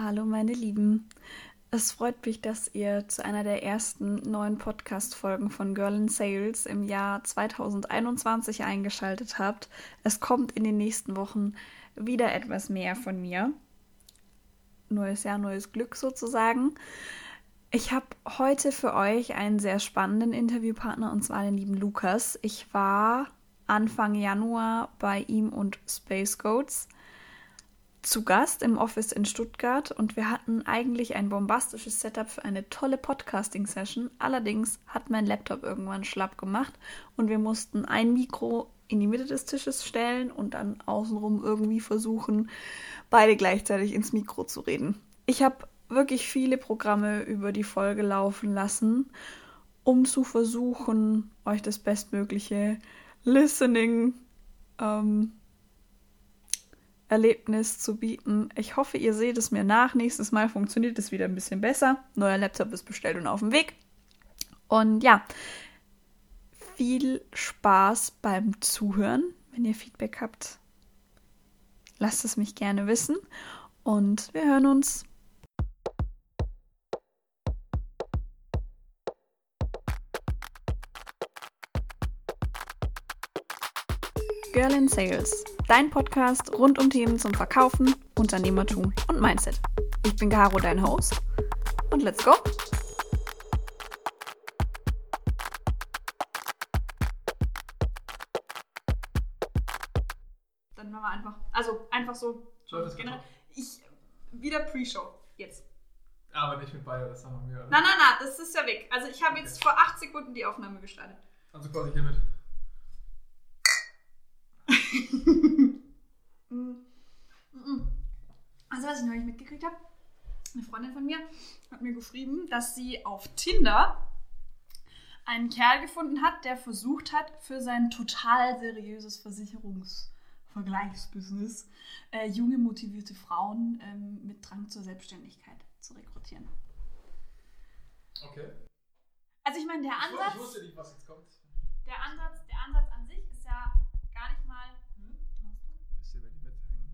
Hallo meine Lieben. Es freut mich, dass ihr zu einer der ersten neuen Podcast-Folgen von Girl in Sales im Jahr 2021 eingeschaltet habt. Es kommt in den nächsten Wochen wieder etwas mehr von mir. Neues Jahr, neues Glück sozusagen. Ich habe heute für euch einen sehr spannenden Interviewpartner und zwar den lieben Lukas. Ich war Anfang Januar bei ihm und Space Goats zu Gast im Office in Stuttgart und wir hatten eigentlich ein bombastisches Setup für eine tolle Podcasting-Session. Allerdings hat mein Laptop irgendwann schlapp gemacht und wir mussten ein Mikro in die Mitte des Tisches stellen und dann außenrum irgendwie versuchen, beide gleichzeitig ins Mikro zu reden. Ich habe wirklich viele Programme über die Folge laufen lassen, um zu versuchen, euch das bestmögliche Listening ähm, Erlebnis zu bieten. Ich hoffe, ihr seht es mir nach. Nächstes Mal funktioniert es wieder ein bisschen besser. Neuer Laptop ist bestellt und auf dem Weg. Und ja, viel Spaß beim Zuhören. Wenn ihr Feedback habt, lasst es mich gerne wissen. Und wir hören uns. Girl in Sales, dein Podcast rund um Themen zum Verkaufen, Unternehmertum und Mindset. Ich bin Caro, dein Host. Und let's go! Dann machen wir einfach, also einfach so. Generell, ich, wieder Pre-Show, jetzt. Aber nicht mit beide, das haben wir. Nein, nein, nein, das ist ja weg. Also ich habe jetzt vor acht Sekunden die Aufnahme gestartet. Also quasi hiermit. Also was ich neulich mitgekriegt habe, eine Freundin von mir hat mir geschrieben, dass sie auf Tinder einen Kerl gefunden hat, der versucht hat, für sein total seriöses Versicherungsvergleichsbusiness äh, junge, motivierte Frauen ähm, mit Drang zur Selbstständigkeit zu rekrutieren. Okay. Also ich meine, der Ansatz, ich wusste nicht, was jetzt kommt. der Ansatz, der Ansatz an sich ist ja gar nicht mal. Hm? Was machst du? Bisschen, wenn ich mithängen.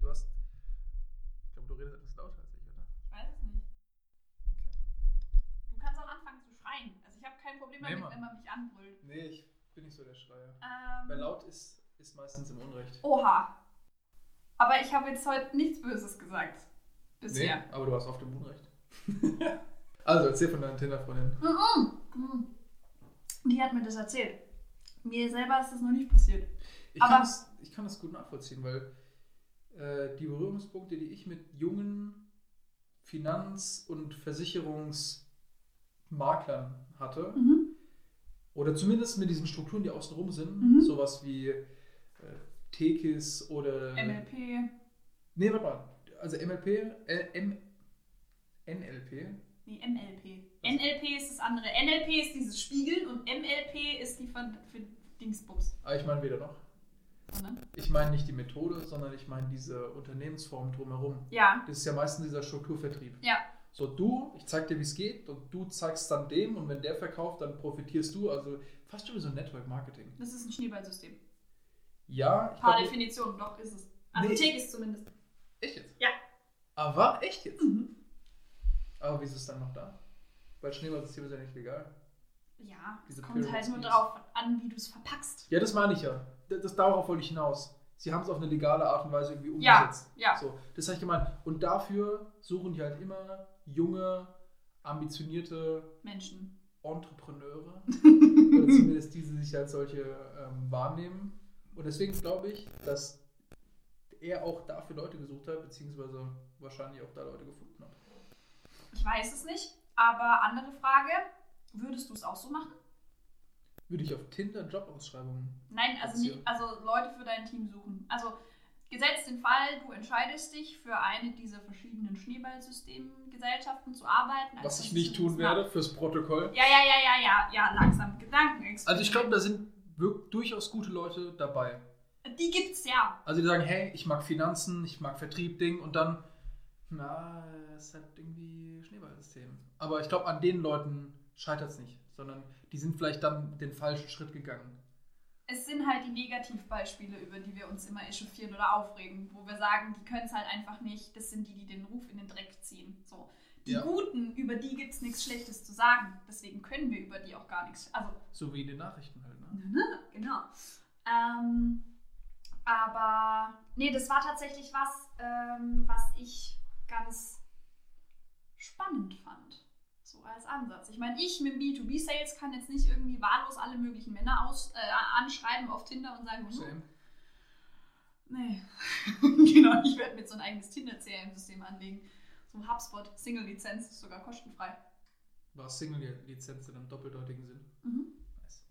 Du hast. Ich glaube, du redest etwas lauter als ich, oder? Ich weiß es nicht. Du kannst auch anfangen zu schreien. Also ich habe kein Problem Man mich anbrüllt. Nee, ich bin nicht so der Schreier. Ähm, Wer laut ist, ist meistens im Unrecht. Oha. Aber ich habe jetzt heute nichts Böses gesagt. Bisher. Nee, aber du hast oft im Unrecht. also, erzähl von deiner Tinder-Freundin. Die hat mir das erzählt. Mir selber ist das noch nicht passiert. Ich, Aber- kann das, ich kann das gut nachvollziehen, weil äh, die Berührungspunkte, die ich mit jungen Finanz- und Versicherungsmaklern hatte, Mhm. Oder zumindest mit diesen Strukturen, die außenrum sind, Mhm. sowas wie äh, Tekis oder. MLP. Nee, warte mal. Also MLP, äh, M, NLP. Nee, NLP. NLP ist das andere. NLP ist dieses Spiegeln und MLP ist die von für Dingsbums. Aber ich meine weder noch. Ich meine nicht die Methode, sondern ich meine diese Unternehmensform drumherum. Ja. Das ist ja meistens dieser Strukturvertrieb. Ja. So, du, ich zeig dir, wie es geht und du zeigst dann dem und wenn der verkauft, dann profitierst du. Also fast schon wie so ein Network Marketing. Das ist ein Schneeballsystem. Ja, ich Paar glaube. Definitionen, doch ist es. Also Nee. Tick ist zumindest. Echt jetzt? Ja. Aber echt jetzt? Mhm. Aber wie ist es dann noch da? Weil Schneeballsystem ist ja nicht legal. Ja, es kommt halt nur drauf an, wie du es verpackst. Ja, das meine ich ja. Das, das darauf wollte ich hinaus. Sie haben es auf eine legale Art und Weise irgendwie Ja, umgesetzt. ja. So, das habe ich gemeint. Und dafür suchen die halt immer junge, ambitionierte Menschen. Entrepreneure. oder zumindest die, die sich als solche ähm, wahrnehmen. Und deswegen glaube ich, dass er auch dafür Leute gesucht hat, beziehungsweise wahrscheinlich auch da Leute gefunden hat. Ich weiß es nicht, aber andere Frage, würdest du es auch so machen? Würde ich auf Tinder Jobausschreibungen. Nein, also nicht, also Leute für dein Team suchen. Also gesetzt den Fall, du entscheidest dich für eine dieser verschiedenen Schneeballsystemgesellschaften zu arbeiten. Was ich nicht tun werde fürs Protokoll. Ja, ja, ja, ja, ja, ja, langsam Gedanken. Also ich glaube, da sind durchaus gute Leute dabei. Die gibt's ja. Also die sagen, hey, ich mag Finanzen, ich mag Vertrieb, Ding und dann, na, es halt irgendwie Schneeballsystem. Aber ich glaube, an den Leuten scheitert es nicht, sondern die sind vielleicht dann den falschen Schritt gegangen. Es sind halt die Negativbeispiele, über die wir uns immer echauffieren oder aufregen, wo wir sagen, die können es halt einfach nicht. Das sind die, die den Ruf in den Dreck ziehen. So. Die Ja. Guten, über die gibt es nichts Schlechtes zu sagen. Deswegen können wir über die auch gar nichts. Also, So wie in den Nachrichten halt, ne? genau. Ähm, aber nee, das war tatsächlich was, ähm, was ich ganz spannend fand. So als Ansatz. Ich meine, ich mit B2B-Sales kann jetzt nicht irgendwie wahllos alle möglichen Männer aus, äh, anschreiben auf Tinder und sagen, hm, nee. genau, ich werde mir so ein eigenes Tinder-CRM-System anlegen. So HubSpot, Single-Lizenz, ist sogar kostenfrei. War Single-Lizenz in einem doppeldeutigen Sinn. Mhm. Nice.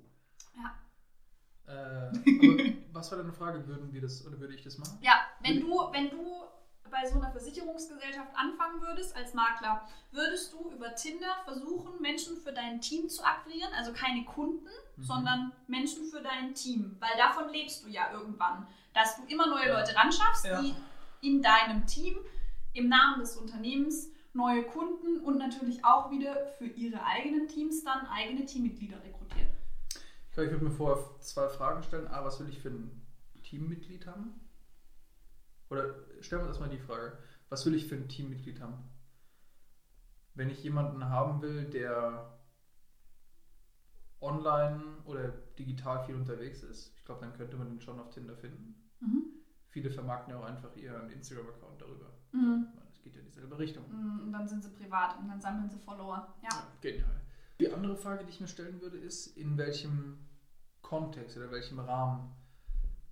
Ja. Äh, was war deine Frage? Würden wir das oder würde ich das machen? Ja, wenn du, wenn du bei so einer Versicherungsgesellschaft anfangen würdest als Makler, würdest du über Tinder versuchen, Menschen für dein Team zu akquirieren, also keine Kunden, Mhm. sondern Menschen für dein Team, weil davon lebst du ja irgendwann, dass du immer neue. Leute ranschaffst, Ja. die in deinem Team im Namen des Unternehmens neue Kunden und natürlich auch wieder für ihre eigenen Teams dann eigene Teammitglieder rekrutieren. Ich glaube, ich würde mir vorher zwei Fragen stellen. A, was will ich für ein Teammitglied haben? Oder stellen wir uns erstmal die Frage, was will ich für ein Teammitglied haben? Wenn ich jemanden haben will, der online oder digital viel unterwegs ist, ich glaube, dann könnte man den schon auf Tinder finden. Mhm. Viele vermarkten ja auch einfach ihren Instagram-Account darüber. Mhm. Es geht ja in dieselbe Richtung. Und dann sind sie privat und dann sammeln sie Follower. Ja. Ja, genial. Die andere Frage, die ich mir stellen würde, ist, in welchem Kontext oder welchem Rahmen?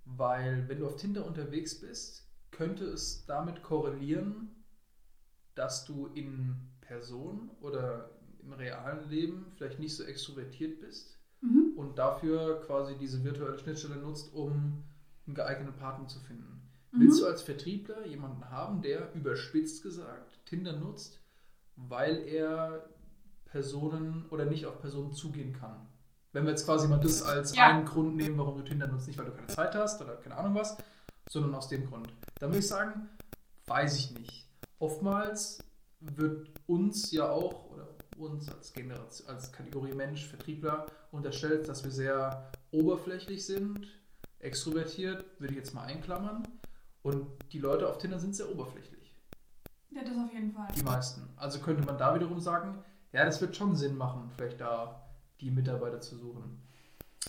Weil, wenn du auf Tinder unterwegs bist, könnte es damit korrelieren, dass du in Person oder im realen Leben vielleicht nicht so extrovertiert bist Mhm. und dafür quasi diese virtuelle Schnittstelle nutzt, um einen geeigneten Partner zu finden. Mhm. Willst du als Vertriebler jemanden haben, der überspitzt gesagt Tinder nutzt, weil er Personen oder nicht auf Personen zugehen kann? Wenn wir jetzt quasi mal das als Ja. einen Grund nehmen, warum du Tinder nutzt, nicht weil du keine Zeit hast oder keine Ahnung was, sondern aus dem Grund. Dann würde ich sagen, weiß ich nicht. Oftmals wird uns ja auch oder uns als Generation, als Kategorie Mensch, Vertriebler unterstellt, dass wir sehr oberflächlich sind, extrovertiert, würde ich jetzt mal einklammern. Und die Leute auf Tinder sind sehr oberflächlich. Ja, das auf jeden Fall. Die meisten. Also könnte man da wiederum sagen, ja, das wird schon Sinn machen, vielleicht da die Mitarbeiter zu suchen.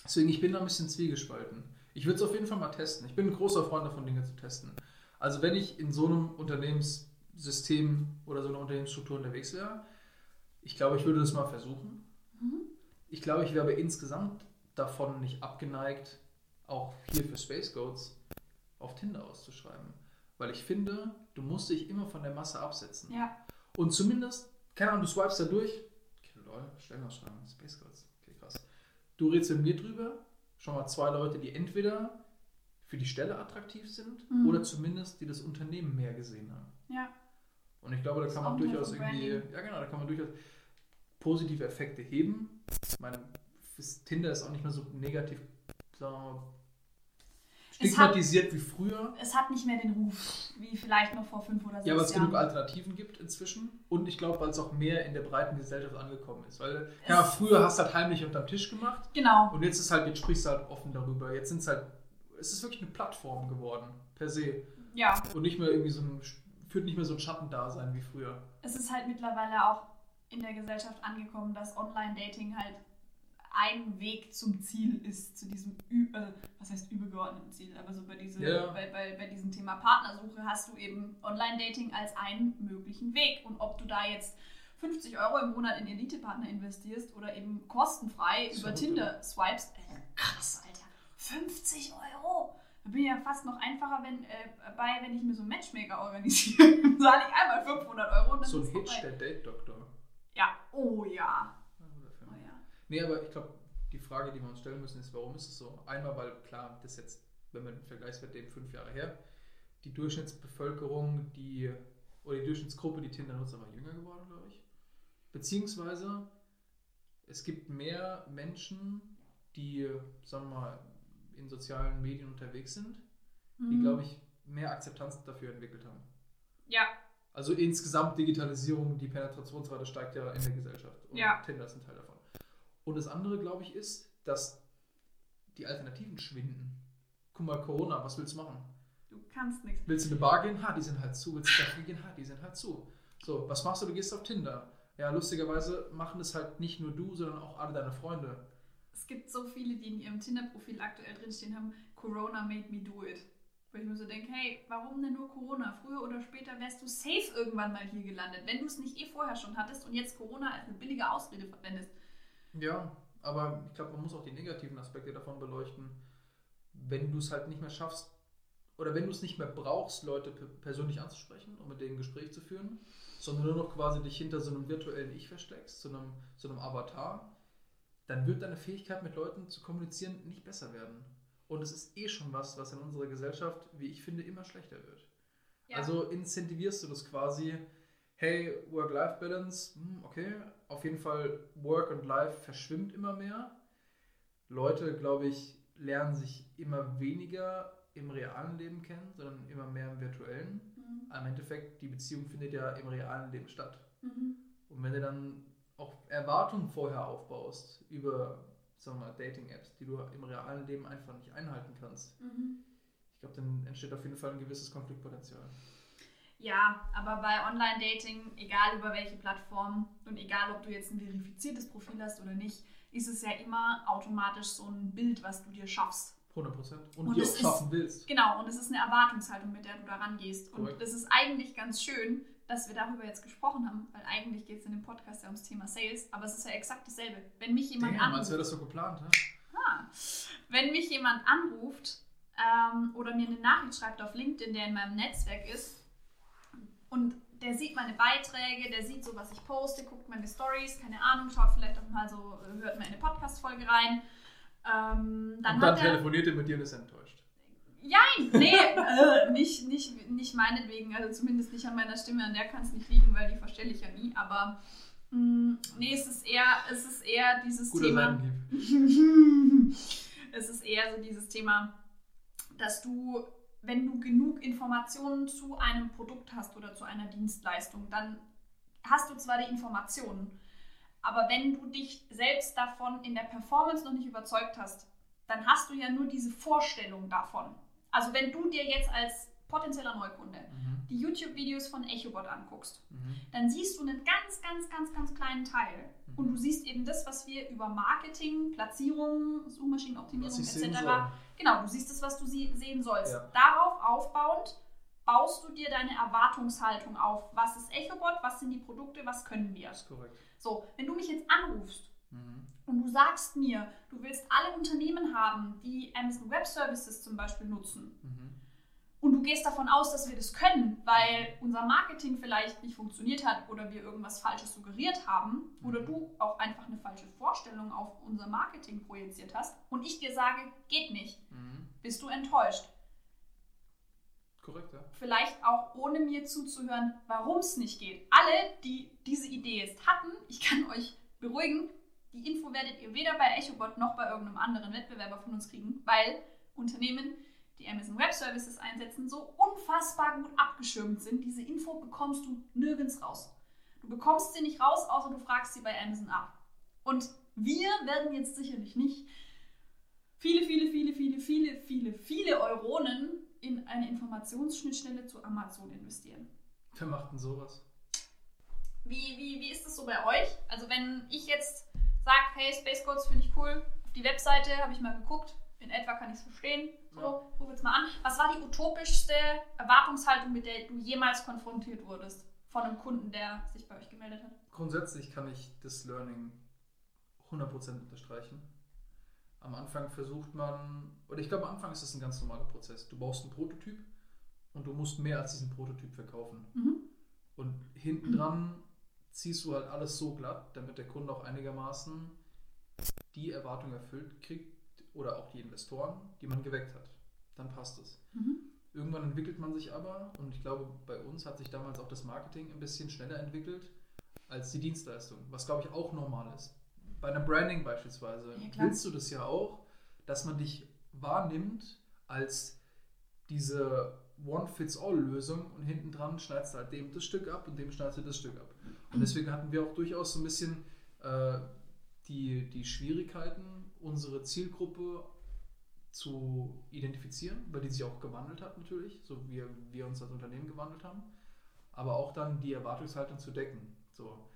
Deswegen, ich bin da ein bisschen zwiegespalten. Ich würde es auf jeden Fall mal testen. Ich bin ein großer Freund davon, Dinge zu testen. Also wenn ich in so einem Unternehmenssystem oder so einer Unternehmensstruktur unterwegs wäre, ich glaube, ich würde das mal versuchen. Mhm. Ich glaube, ich wäre aber insgesamt davon nicht abgeneigt, auch hier für Space Goats auf Tinder auszuschreiben. Weil ich finde, du musst dich immer von der Masse absetzen. Ja. Und zumindest, keine Ahnung, du swipest da durch. Okay, lol, Stellenausschreibung, Space Goats. Okay, krass. Du redest mit mir drüber. Schon mal zwei Leute, die entweder für die Stelle attraktiv sind Mhm. oder zumindest die das Unternehmen mehr gesehen haben. Ja. Und ich glaube, da Das kann man durchaus irgendwie, ja genau, da kann man durchaus positive Effekte heben. Ich meine, Tinder ist auch nicht mehr so negativ, sagen wir mal, Es hat- stigmatisiert wie früher. Es hat nicht mehr den Ruf, wie vielleicht noch vor fünf oder sechs Ja, weil es Jahren. genug Alternativen gibt inzwischen. Und ich glaube, weil es auch mehr in der breiten Gesellschaft angekommen ist. Weil, ja, Es- früher hast du halt heimlich unterm Tisch gemacht. Genau. Und jetzt ist halt, jetzt sprichst du halt offen darüber. Jetzt sind es halt, es ist wirklich eine Plattform geworden, per se. Ja. Und nicht mehr irgendwie so ein, führt nicht mehr so ein Schattendasein wie früher. Es ist halt mittlerweile auch in der Gesellschaft angekommen, dass Online-Dating halt ein Weg zum Ziel ist, zu diesem, also, was heißt übergeordneten Ziel, aber so bei, diese, Ja. bei, bei, bei diesem Thema Partnersuche hast du eben Online-Dating als einen möglichen Weg. Und ob du da jetzt 50 Euro im Monat in Elite-Partner investierst oder eben kostenfrei So über Tinder swipest, äh, krass, Alter, 50 Euro! Da bin ich ja fast noch einfacher wenn, äh, bei, wenn ich mir so einen Matchmaker organisiere. Zahle ich einmal 500 Euro und dann So ein Hitch, der Date-Doktor. Ja, oh ja. Ja, guter Film. Oh ja. Nee, aber ich glaube, die Frage, die wir uns stellen müssen, ist, warum ist es so? Einmal, weil klar, das jetzt, wenn man den Vergleichswert nehmen, fünf Jahre her, die Durchschnittsbevölkerung, die, oder die Durchschnittsgruppe, die Tinder nutzt, war jünger geworden, glaube ich. Beziehungsweise, es gibt mehr Menschen, die, sagen wir mal, in sozialen Medien unterwegs sind, die, Mhm. glaube ich, mehr Akzeptanz dafür entwickelt haben. Ja, Also insgesamt Digitalisierung, die Penetrationsrate steigt ja in der Gesellschaft. Und Ja. Tinder ist ein Teil davon. Und das andere, glaube ich, ist, dass die Alternativen schwinden. Guck mal, Corona, was willst du machen? Du kannst nichts. Willst du in eine Bar gehen? Ha, die sind halt zu. Willst du Kaffee gehen? Ha, die sind halt zu. So, was machst du? Du gehst auf Tinder. Ja, lustigerweise machen das halt nicht nur du, sondern auch alle deine Freunde. Es gibt so viele, die in ihrem Tinder-Profil aktuell drinstehen haben, Corona made me do it. Wo ich mir so denke, hey, warum denn nur Corona? Früher oder später wärst du safe irgendwann mal hier gelandet, wenn du es nicht eh vorher schon hattest und jetzt Corona als eine billige Ausrede verwendest. Ja, aber ich glaube, man muss auch die negativen Aspekte davon beleuchten. Wenn du es halt nicht mehr schaffst, oder wenn du es nicht mehr brauchst, Leute persönlich anzusprechen und mit denen ein Gespräch zu führen, sondern nur noch quasi dich hinter so einem virtuellen Ich versteckst, so einem, so einem Avatar, dann wird deine Fähigkeit mit Leuten zu kommunizieren nicht besser werden. Und es ist eh schon was, was in unserer Gesellschaft, wie ich finde, immer schlechter wird. Ja. Also incentivierst du das quasi, hey, Work-Life-Balance, hm, okay, auf jeden Fall Work und Life verschwimmt immer mehr. Leute, glaube ich, lernen sich immer weniger im realen Leben kennen, sondern immer mehr im virtuellen. Mhm. Im Endeffekt, die Beziehung findet ja im realen Leben statt. Mhm. Und wenn du dann auch Erwartungen vorher aufbaust über sagen wir mal, Dating-Apps, die du im realen Leben einfach nicht einhalten kannst. Mhm. Ich glaube, dann entsteht auf jeden Fall ein gewisses Konfliktpotenzial. Ja, aber bei Online-Dating, egal über welche Plattform und egal ob du jetzt ein verifiziertes Profil hast oder nicht, ist es ja immer automatisch so ein Bild, was du dir schaffst. 100 Prozent. Und, und dir auch schaffen ist, willst. Genau, und es ist eine Erwartungshaltung, mit der du da rangehst. Und das ist eigentlich ganz schön, dass wir darüber jetzt gesprochen haben, weil eigentlich geht es in dem Podcast ja ums Thema Sales, aber es ist ja exakt dasselbe. Wenn mich jemand Damn, anruft. als wäre das so geplant, ne? Ah, wenn mich jemand anruft ähm, oder mir eine Nachricht schreibt auf LinkedIn, der in meinem Netzwerk ist und der sieht meine Beiträge, der sieht so, was ich poste, guckt meine Stories, keine Ahnung, schaut vielleicht auch mal so, hört in eine Podcast-Folge rein. Ähm, dann und dann telefoniert er mit dir und ist enttäuscht. Jein, nee, äh, nicht, nicht, nicht meinetwegen, also zumindest nicht an meiner Stimme, an der kann es nicht liegen, weil die verstelle ich ja nie, aber mh, mm, nee, es ist eher, es ist eher dieses Guter Thema. es ist eher so dieses Thema, dass du, wenn du genug Informationen zu einem Produkt hast oder zu einer Dienstleistung, dann hast du zwar die Informationen, aber wenn du dich selbst davon in der Performance noch nicht überzeugt hast, dann hast du ja nur diese Vorstellung davon. Also wenn du dir jetzt als potenzieller Neukunde mhm. die YouTube-Videos von EchoBot anguckst, mhm. dann siehst du einen ganz, ganz, ganz, ganz kleinen Teil. Und du siehst eben das, was wir über Marketing, Platzierung, Suchmaschinenoptimierung etc. Genau, du siehst das, was du sehen sollst. Ja. Darauf aufbauend baust du dir deine Erwartungshaltung auf. Was ist EchoBot? Was sind die Produkte? Was können wir? Das ist korrekt. So, wenn du mich jetzt anrufst mhm. und du sagst mir, du willst alle Unternehmen haben, die Amazon Web Services zum Beispiel nutzen. Mhm. Und du gehst davon aus, dass wir das können, weil unser Marketing vielleicht nicht funktioniert hat oder wir irgendwas Falsches suggeriert haben mhm. oder du auch einfach eine falsche Vorstellung auf unser Marketing projiziert hast und ich dir sage, geht nicht, mhm. bist du enttäuscht. Korrekt, ja. Vielleicht auch ohne mir zuzuhören, warum es nicht geht. Alle, die diese Idee jetzt hatten, ich kann euch beruhigen, die Info werdet ihr weder bei EchoBot noch bei irgendeinem anderen Wettbewerber von uns kriegen, weil Unternehmen, die Amazon Web Services einsetzen, so unfassbar gut abgeschirmt sind. Diese Info bekommst du nirgends raus. Du bekommst sie nicht raus, außer du fragst sie bei Amazon ab. Und wir werden jetzt sicherlich nicht viele, viele, viele, viele, viele, viele, viele Euronen in eine Informationsschnittstelle zu Amazon investieren. Wer macht denn sowas? Wie, wie, wie ist das so bei euch? Also wenn ich jetzt sage, hey, Space Codes finde ich cool, auf die Webseite habe ich mal geguckt, in etwa kann ich es verstehen. So, ja. ruf jetzt mal an. Was war die utopischste Erwartungshaltung, mit der du jemals konfrontiert wurdest von einem Kunden, der sich bei euch gemeldet hat? Grundsätzlich kann ich das Learning 100% unterstreichen. Am Anfang versucht man, oder ich glaube, am Anfang ist das ein ganz normaler Prozess. Du baust einen Prototyp und du musst mehr als diesen Prototyp verkaufen. Mhm. Und hinten dran ziehst du halt alles so glatt, damit der Kunde auch einigermaßen die Erwartung erfüllt kriegt oder auch die Investoren, die man geweckt hat. Dann passt es. Mhm. Irgendwann entwickelt man sich aber, und ich glaube, bei uns hat sich damals auch das Marketing ein bisschen schneller entwickelt als die Dienstleistung, was glaube ich auch normal ist. Bei einer Branding beispielsweise ja, willst du das ja auch, dass man dich wahrnimmt als diese One-Fits-All-Lösung und hinten dran schneidest du halt dem das Stück ab und dem schneidest du das Stück ab. Und deswegen hatten wir auch durchaus so ein bisschen äh, die, die Schwierigkeiten, unsere Zielgruppe zu identifizieren, weil die sich auch gewandelt hat natürlich, so wie wir uns als Unternehmen gewandelt haben, aber auch dann die Erwartungshaltung zu decken. So,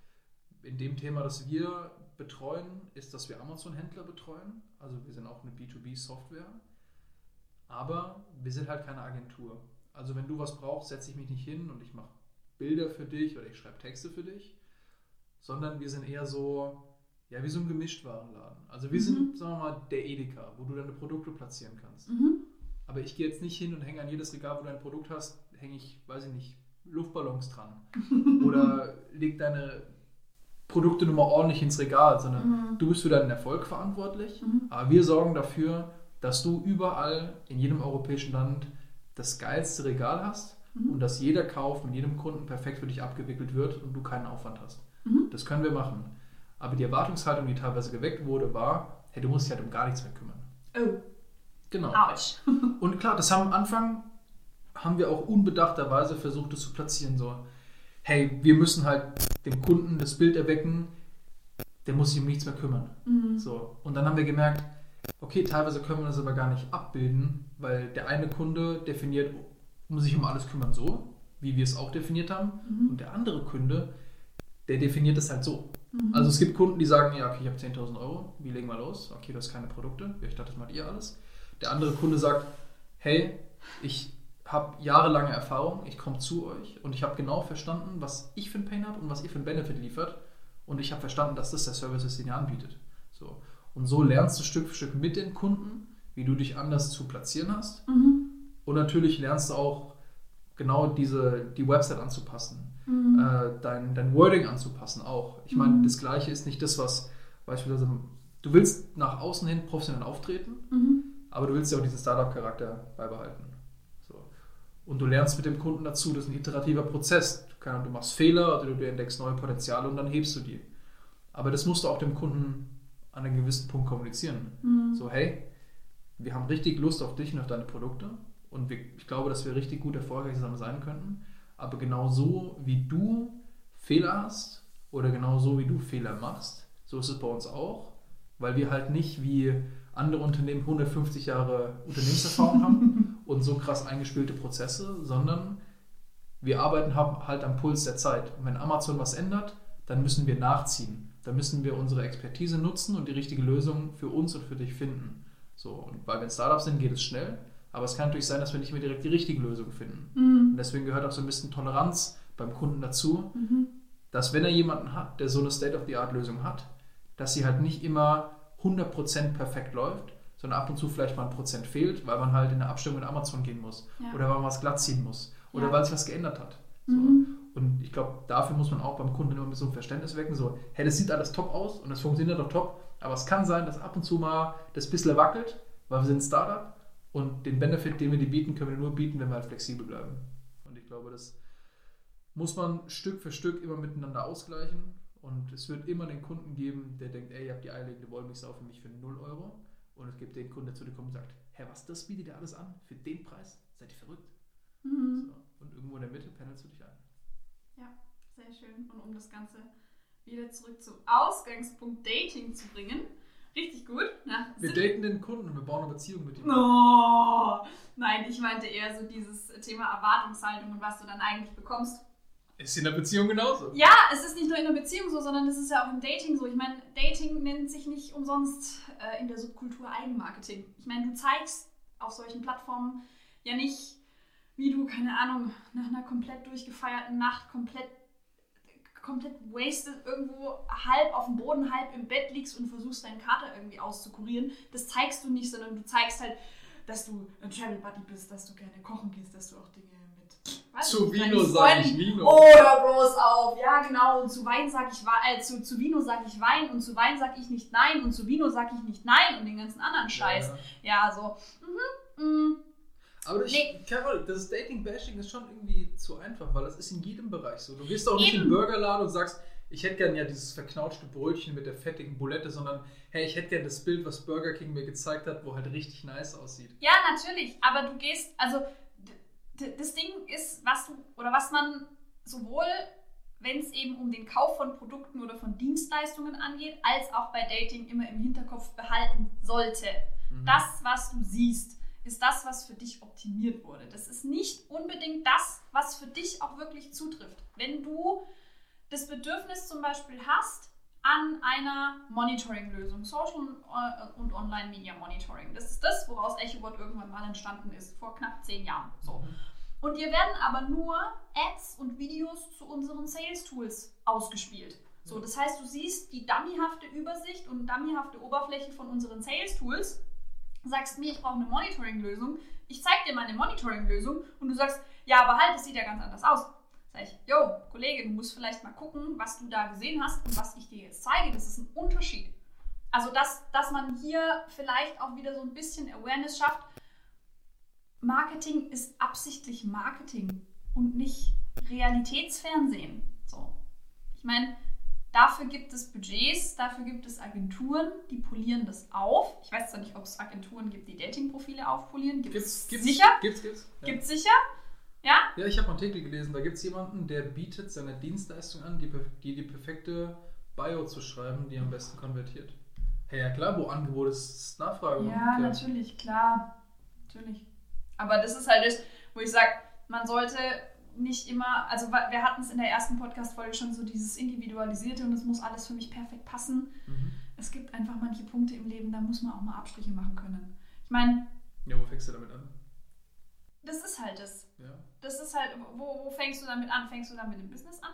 in dem Thema, das wir betreuen, ist, dass wir Amazon-Händler betreuen. Also wir sind auch eine B2B-Software. Aber wir sind halt keine Agentur. Also wenn du was brauchst, setze ich mich nicht hin und ich mache Bilder für dich oder ich schreibe Texte für dich, sondern wir sind eher so, ja, wie so ein Gemischtwarenladen. Also wir mhm. sind, sagen wir mal, der Edeka, wo du deine Produkte platzieren kannst. Mhm. Aber ich gehe jetzt nicht hin und hänge an jedes Regal, wo du ein Produkt hast, hänge ich, weiß ich nicht, Luftballons dran. Oder leg deine Produkte nur mal ordentlich ins Regal, sondern mhm. du bist für deinen Erfolg verantwortlich. Mhm. Aber wir sorgen dafür, dass du überall in jedem europäischen Land das geilste Regal hast mhm. und dass jeder Kauf mit jedem Kunden perfekt für dich abgewickelt wird und du keinen Aufwand hast. Mhm. Das können wir machen. Aber die Erwartungshaltung, die teilweise geweckt wurde, war, hey, du musst dich halt um gar nichts mehr kümmern. Oh. Genau. Ouch. und klar, das haben am Anfang, haben wir auch unbedachterweise versucht, das zu platzieren. So, hey, wir müssen halt dem Kunden das Bild erwecken, der muss sich um nichts mehr kümmern. Mhm. So. Und dann haben wir gemerkt, okay, teilweise können wir das aber gar nicht abbilden, weil der eine Kunde definiert, muss sich um alles kümmern so, wie wir es auch definiert haben, mhm. und der andere Kunde, der definiert es halt so. Mhm. Also es gibt Kunden, die sagen, ja, okay, ich habe 10.000 Euro, wie legen wir los? Okay, du hast keine Produkte, ich dachte, das macht ihr alles. Der andere Kunde sagt, hey, ich habe jahrelange Erfahrung, ich komme zu euch und ich habe genau verstanden, was ich für ein Pain habe und was ihr für ein Benefit liefert. Und ich habe verstanden, dass das der Service ist, den ihr anbietet. So. Und so lernst du Stück für Stück mit den Kunden, wie du dich anders zu platzieren hast. Mhm. Und natürlich lernst du auch genau diese, die Website anzupassen, mhm. äh, dein, dein Wording anzupassen auch. Ich meine, mhm. das Gleiche ist nicht das, was beispielsweise, du willst nach außen hin professionell auftreten, mhm. aber du willst ja auch diesen Startup-Charakter beibehalten. Und du lernst mit dem Kunden dazu, das ist ein iterativer Prozess. Du, machst Fehler oder du entdeckst neue Potenziale und dann hebst du die. Aber das musst du auch dem Kunden an einem gewissen Punkt kommunizieren. Mhm. So, hey, wir haben richtig Lust auf dich und auf deine Produkte und wir, ich glaube, dass wir richtig gut erfolgreich zusammen sein könnten. Aber genau so, wie du Fehler hast oder genau so, wie du Fehler machst, so ist es bei uns auch, weil wir halt nicht wie andere Unternehmen 150 Jahre Unternehmenserfahrung haben und so krass eingespielte Prozesse, sondern wir arbeiten halt am Puls der Zeit. Und wenn Amazon was ändert, dann müssen wir nachziehen. Dann müssen wir unsere Expertise nutzen und die richtige Lösung für uns und für dich finden. So, und weil wir ein Startup sind, geht es schnell. Aber es kann natürlich sein, dass wir nicht mehr direkt die richtige Lösung finden. Mhm. Und deswegen gehört auch so ein bisschen Toleranz beim Kunden dazu, mhm. dass wenn er jemanden hat, der so eine State-of-the-Art-Lösung hat, dass sie halt nicht immer 100% perfekt läuft, sondern ab und zu vielleicht mal ein Prozent fehlt, weil man halt in der Abstimmung mit Amazon gehen muss ja. oder weil man was glatt ziehen muss oder ja. weil sich was geändert hat. So. Mhm. Und ich glaube, dafür muss man auch beim Kunden immer mit so einem Verständnis wecken, so, hey, das sieht alles top aus und das funktioniert doch top, aber es kann sein, dass ab und zu mal das bisschen wackelt, weil wir sind ein Startup und den Benefit, den wir dir bieten, können wir nur bieten, wenn wir halt flexibel bleiben. Und ich glaube, das muss man Stück für Stück immer miteinander ausgleichen und es wird immer den Kunden geben, der denkt, ey, ihr habt die eierlegende Wollmilchsau für mich für 0 Euro. Und es gibt den Kunden, der zu dir kommt und sagt, hä, was, das bietet ihr alles an? Für den Preis? Seid ihr verrückt? Mhm. So. Und irgendwo in der Mitte pendelst du dich ein. Ja, sehr schön. Und um das Ganze wieder zurück zum Ausgangspunkt Dating zu bringen, richtig gut. Na, wir daten den Kunden und wir bauen eine Beziehung mit ihm. Oh, nein, ich meinte eher so dieses Thema Erwartungshaltung und was du dann eigentlich bekommst. Ist in der Beziehung genauso. Ja, es ist nicht nur in der Beziehung so, sondern es ist ja auch im Dating so. Ich meine, Dating nennt sich nicht umsonst äh, in der Subkultur Eigenmarketing. Ich meine, du zeigst auf solchen Plattformen ja nicht, wie du, keine Ahnung, nach einer komplett durchgefeierten Nacht komplett komplett wasted irgendwo halb auf dem Boden, halb im Bett liegst und versuchst deinen Kater irgendwie auszukurieren. Das zeigst du nicht, sondern du zeigst halt, dass du ein Travel Buddy bist, dass du gerne kochen gehst, dass du auch Dinge was? Zu Vino sage ich Vino. Oh, hör bloß auf. Ja, genau. Und zu Wein sage ich äh, zu, zu Vino sage ich Wein und zu Wein sage ich nicht Nein und zu Vino sage ich nicht Nein und den ganzen anderen Scheiß. Ja, ja so. Mhm, mh. Aber ich, nee. Carol, das Dating-Bashing ist schon irgendwie zu einfach, weil das ist in jedem Bereich so. Du gehst auch nicht Eben. in den Burgerladen und sagst, ich hätte gern ja dieses verknautschte Brötchen mit der fettigen Bulette, sondern hey, ich hätte gern das Bild, was Burger King mir gezeigt hat, wo halt richtig nice aussieht. Ja, natürlich, aber du gehst, also das Ding ist, was du oder was man sowohl, wenn es eben um den Kauf von Produkten oder von Dienstleistungen angeht, als auch bei Dating immer im Hinterkopf behalten sollte. Mhm. Das, was du siehst, ist das, was für dich optimiert wurde. Das ist nicht unbedingt das, was für dich auch wirklich zutrifft. Wenn du das Bedürfnis zum Beispiel hast an einer Monitoring-Lösung, Social äh, und Online-Media-Monitoring. Das ist das, woraus EchoBot irgendwann mal entstanden ist, vor knapp zehn Jahren. So. Mhm. Und dir werden aber nur Ads und Videos zu unseren Sales-Tools ausgespielt. So, das heißt, du siehst die dummyhafte Übersicht und dummyhafte Oberfläche von unseren Sales-Tools, sagst mir, ich brauche eine Monitoring-Lösung, ich zeige dir meine Monitoring-Lösung und du sagst, ja, aber halt, das sieht ja ganz anders aus. Sag ich, yo, Kollege, du musst vielleicht mal gucken, was du da gesehen hast und was ich dir jetzt zeige. Das ist ein Unterschied. Also, dass, dass man hier vielleicht auch wieder so ein bisschen Awareness schafft. Marketing ist absichtlich Marketing und nicht Realitätsfernsehen. So. Ich meine, dafür gibt es Budgets, dafür gibt es Agenturen, die polieren das auf. Ich weiß zwar nicht, ob es Agenturen gibt, die Datingprofile aufpolieren. Gibt es sicher? Gibt's, gibt's. Ja. Gibt's sicher. Ja? Ja, ich habe einen Artikel gelesen, da gibt es jemanden, der bietet seine Dienstleistung an, die, die die perfekte Bio zu schreiben, die am besten konvertiert. Hey, ja klar, wo Angebot ist, Nachfrage. Ja, natürlich, klar. Natürlich. Aber das ist halt das, wo ich sage, man sollte nicht immer, also wir hatten es in der ersten Podcast-Folge schon so dieses Individualisierte und es muss alles für mich perfekt passen. Mhm. Es gibt einfach manche Punkte im Leben, da muss man auch mal Abstriche machen können. Ich meine. Ja, wo fängst du damit an? Das ist halt das. Ja. Das ist halt, wo, wo fängst du damit an? Fängst du dann mit dem Business an?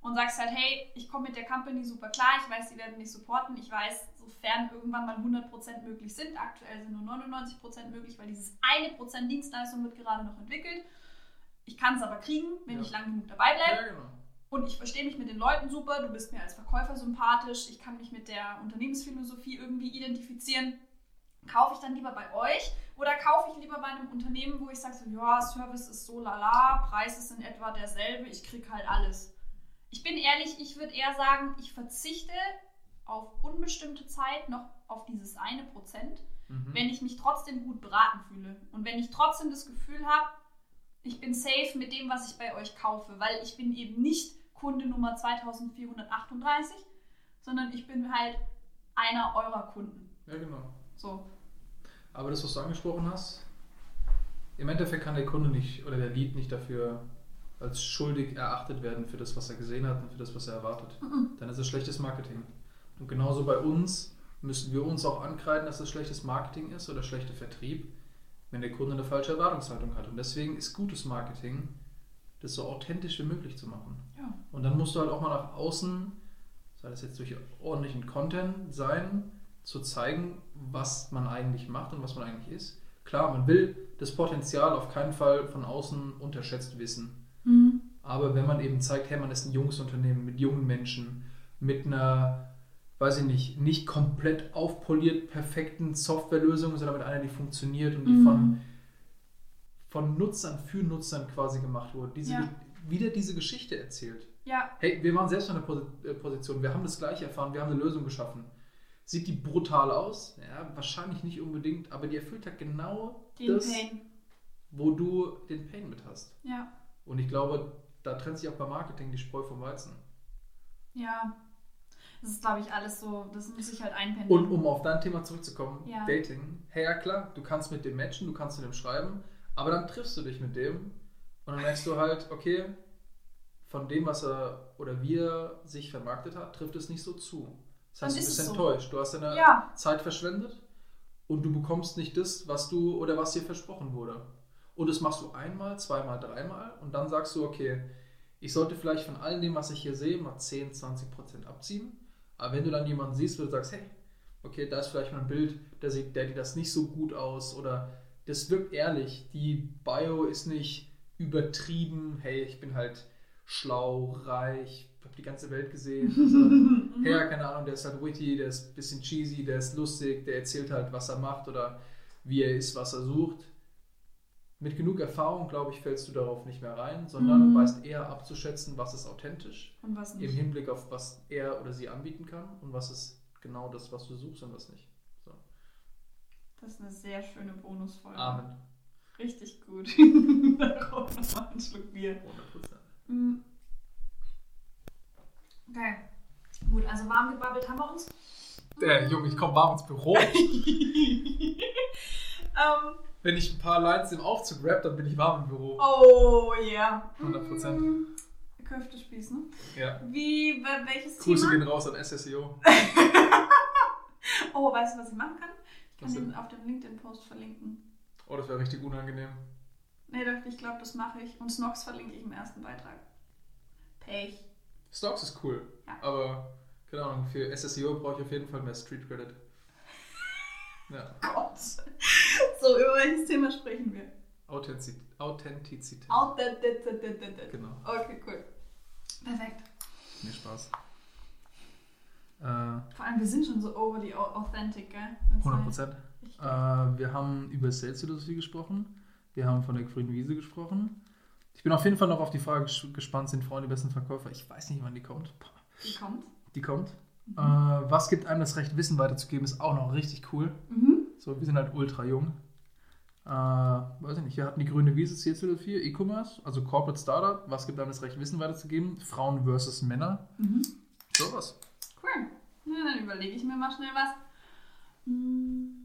Und sagst halt, hey, ich komme mit der Company super klar, ich weiß, die werden mich supporten, ich weiß, sofern irgendwann mal 100% möglich sind, aktuell sind nur 99% möglich, weil dieses eine Prozent Dienstleistung wird gerade noch entwickelt. Ich kann es aber kriegen, wenn ja. ich lang genug dabei bleibe. Ja, genau. Und ich verstehe mich mit den Leuten super, du bist mir als Verkäufer sympathisch, ich kann mich mit der Unternehmensphilosophie irgendwie identifizieren kaufe ich dann lieber bei euch oder kaufe ich lieber bei einem Unternehmen, wo ich sage, so, ja, Service ist so lala, Preis ist in etwa derselbe, ich kriege halt alles. Ich bin ehrlich, ich würde eher sagen, ich verzichte auf unbestimmte Zeit noch auf dieses eine Prozent, mhm. wenn ich mich trotzdem gut beraten fühle und wenn ich trotzdem das Gefühl habe, ich bin safe mit dem, was ich bei euch kaufe, weil ich bin eben nicht Kunde Nummer 2438, sondern ich bin halt einer eurer Kunden. Ja, genau. So. Aber das, was du angesprochen hast, im Endeffekt kann der Kunde nicht oder der Lead nicht dafür als schuldig erachtet werden für das, was er gesehen hat und für das, was er erwartet. Mhm. Dann ist es schlechtes Marketing. Und genauso bei uns müssen wir uns auch ankreiden, dass es schlechtes Marketing ist oder schlechter Vertrieb, wenn der Kunde eine falsche Erwartungshaltung hat. Und deswegen ist gutes Marketing, das so authentisch wie möglich zu machen. Ja. Und dann musst du halt auch mal nach außen, sei das jetzt durch ordentlichen Content sein, zu zeigen, was man eigentlich macht und was man eigentlich ist. Klar, man will das Potenzial auf keinen Fall von außen unterschätzt wissen. Mhm. Aber wenn man eben zeigt, hey, man ist ein junges Unternehmen mit jungen Menschen, mit einer, weiß ich nicht, nicht komplett aufpoliert perfekten Softwarelösung, sondern mit einer, die funktioniert und die mhm. von, von Nutzern für Nutzern quasi gemacht wurde. Diese, ja. Wieder diese Geschichte erzählt. Ja. Hey, wir waren selbst in der äh, Position, wir haben das gleiche erfahren, wir haben eine Lösung geschaffen. Sieht die brutal aus? Ja, wahrscheinlich nicht unbedingt, aber die erfüllt halt genau den das, Pain. wo du den Pain mit hast. Ja. Und ich glaube, da trennt sich auch beim Marketing die Spreu vom Weizen. Ja. Das ist, glaube ich, alles so, das muss ich halt einpendeln. Und um auf dein Thema zurückzukommen, ja. Dating. Hey, ja klar, du kannst mit dem matchen, du kannst mit dem schreiben, aber dann triffst du dich mit dem und dann merkst du halt, okay, von dem, was er oder wie er sich vermarktet hat, trifft es nicht so zu. Das heißt, du bist enttäuscht. So. Du hast deine ja. Zeit verschwendet und du bekommst nicht das, was du oder was dir versprochen wurde. Und das machst du einmal, zweimal, dreimal und dann sagst du, okay, ich sollte vielleicht von all dem, was ich hier sehe, mal 10, 20 Prozent abziehen. Aber wenn du dann jemanden siehst, wo du sagst, hey, okay, da ist vielleicht mal ein Bild, der sieht, der sieht das nicht so gut aus oder das wirkt ehrlich, die Bio ist nicht übertrieben, hey, ich bin halt schlau, reich, habe die ganze Welt gesehen. Also, ja, keine Ahnung, der ist halt witty, der ist ein bisschen cheesy, der ist lustig, der erzählt halt, was er macht oder wie er ist, was er sucht. Mit genug Erfahrung, glaube ich, fällst du darauf nicht mehr rein, sondern mhm. weißt eher abzuschätzen, was ist authentisch. Und was nicht. Im Hinblick auf, was er oder sie anbieten kann und was ist genau das, was du suchst und was nicht. So. Das ist eine sehr schöne Bonusfolge. Amen. Richtig gut. Darauf nochmal einen Schluck Bier. 100%. Mhm. Okay. Gut, also warm gebabbelt haben wir uns. Der Junge, ich komme warm ins Büro. ähm, Wenn ich ein paar Lines im Aufzug rap, dann bin ich warm im Büro. oh, ja. 100%. Köftespieß, ne? Ja. Wie, wel- welches Grüße Thema? gehen raus an SSEO. Oh, weißt du, was ich machen kann? Ich kann den auf dem LinkedIn-Post verlinken. Oh, das wäre richtig unangenehm. Nee, doch, ich glaube, das mache ich. Und Snox verlinke ich im ersten Beitrag. Pech. Stocks ist cool. Ja. Aber, keine Ahnung, für SSEO brauche ich auf jeden Fall mehr Street Credit. Ja. Gott. So, über welches Thema sprechen wir? Authentiz Authentizität. Authentizität. Genau. Okay, cool. Perfekt. Mir Spaß. Äh, Vor allem, wir sind schon so overly au- authentic, gell? Wenn's 100 heißt. Prozent. Äh, wir haben über Sales-Philosophie gesprochen. Wir haben von der grünen Wiese gesprochen. Ich bin auf jeden Fall noch auf die Frage ges- gespannt, sind Frauen die besten Verkäufer? Ich weiß nicht, wann die kommt. Die kommt. Die kommt. Mhm. Äh, was gibt einem das Recht, Wissen weiterzugeben, ist auch noch richtig cool. Mhm. So, wir sind halt ultra jung. Äh, weiß ich nicht, wir hatten die grüne Wiese, Sales-Philosophie, E-Commerce, also Corporate Startup. Was gibt einem das Recht, Wissen weiterzugeben? Frauen versus Männer. Mhm. Sowas. Cool. Ja, dann überlege ich mir mal schnell was. Hm.